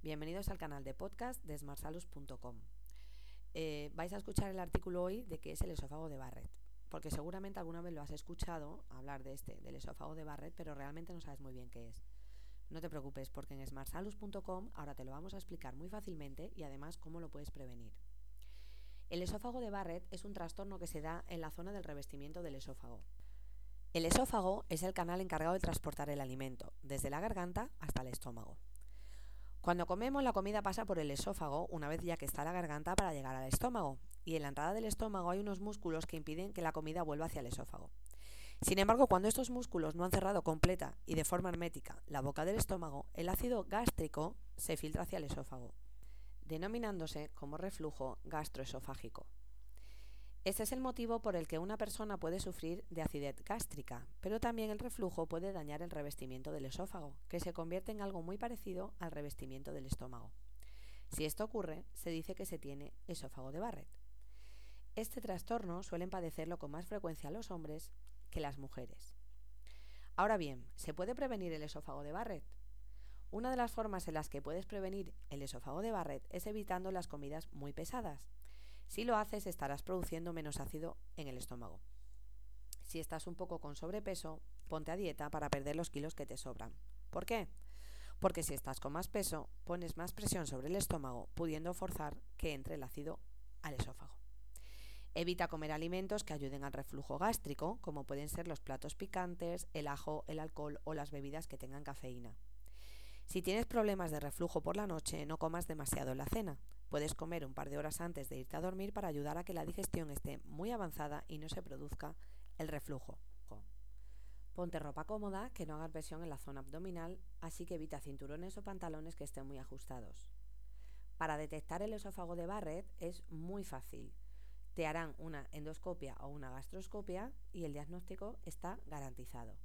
Bienvenidos al canal de podcast de smartsalus.com. Eh, vais a escuchar el artículo hoy de qué es el esófago de Barrett, porque seguramente alguna vez lo has escuchado hablar de este, del esófago de Barrett, pero realmente no sabes muy bien qué es. No te preocupes, porque en smartsalus.com ahora te lo vamos a explicar muy fácilmente y además cómo lo puedes prevenir. El esófago de Barrett es un trastorno que se da en la zona del revestimiento del esófago. El esófago es el canal encargado de transportar el alimento, desde la garganta hasta el estómago. Cuando comemos, la comida pasa por el esófago una vez ya que está la garganta para llegar al estómago, y en la entrada del estómago hay unos músculos que impiden que la comida vuelva hacia el esófago. Sin embargo, cuando estos músculos no han cerrado completa y de forma hermética la boca del estómago, el ácido gástrico se filtra hacia el esófago, denominándose como reflujo gastroesofágico. Este es el motivo por el que una persona puede sufrir de acidez gástrica, pero también el reflujo puede dañar el revestimiento del esófago, que se convierte en algo muy parecido al revestimiento del estómago. Si esto ocurre, se dice que se tiene esófago de Barrett. Este trastorno suelen padecerlo con más frecuencia los hombres que las mujeres. Ahora bien, ¿se puede prevenir el esófago de Barrett? Una de las formas en las que puedes prevenir el esófago de Barrett es evitando las comidas muy pesadas, si lo haces, estarás produciendo menos ácido en el estómago. Si estás un poco con sobrepeso, ponte a dieta para perder los kilos que te sobran. ¿Por qué? Porque si estás con más peso, pones más presión sobre el estómago, pudiendo forzar que entre el ácido al esófago. Evita comer alimentos que ayuden al reflujo gástrico, como pueden ser los platos picantes, el ajo, el alcohol o las bebidas que tengan cafeína. Si tienes problemas de reflujo por la noche, no comas demasiado en la cena. Puedes comer un par de horas antes de irte a dormir para ayudar a que la digestión esté muy avanzada y no se produzca el reflujo. Ponte ropa cómoda, que no haga presión en la zona abdominal, así que evita cinturones o pantalones que estén muy ajustados. Para detectar el esófago de Barrett es muy fácil. Te harán una endoscopia o una gastroscopia y el diagnóstico está garantizado.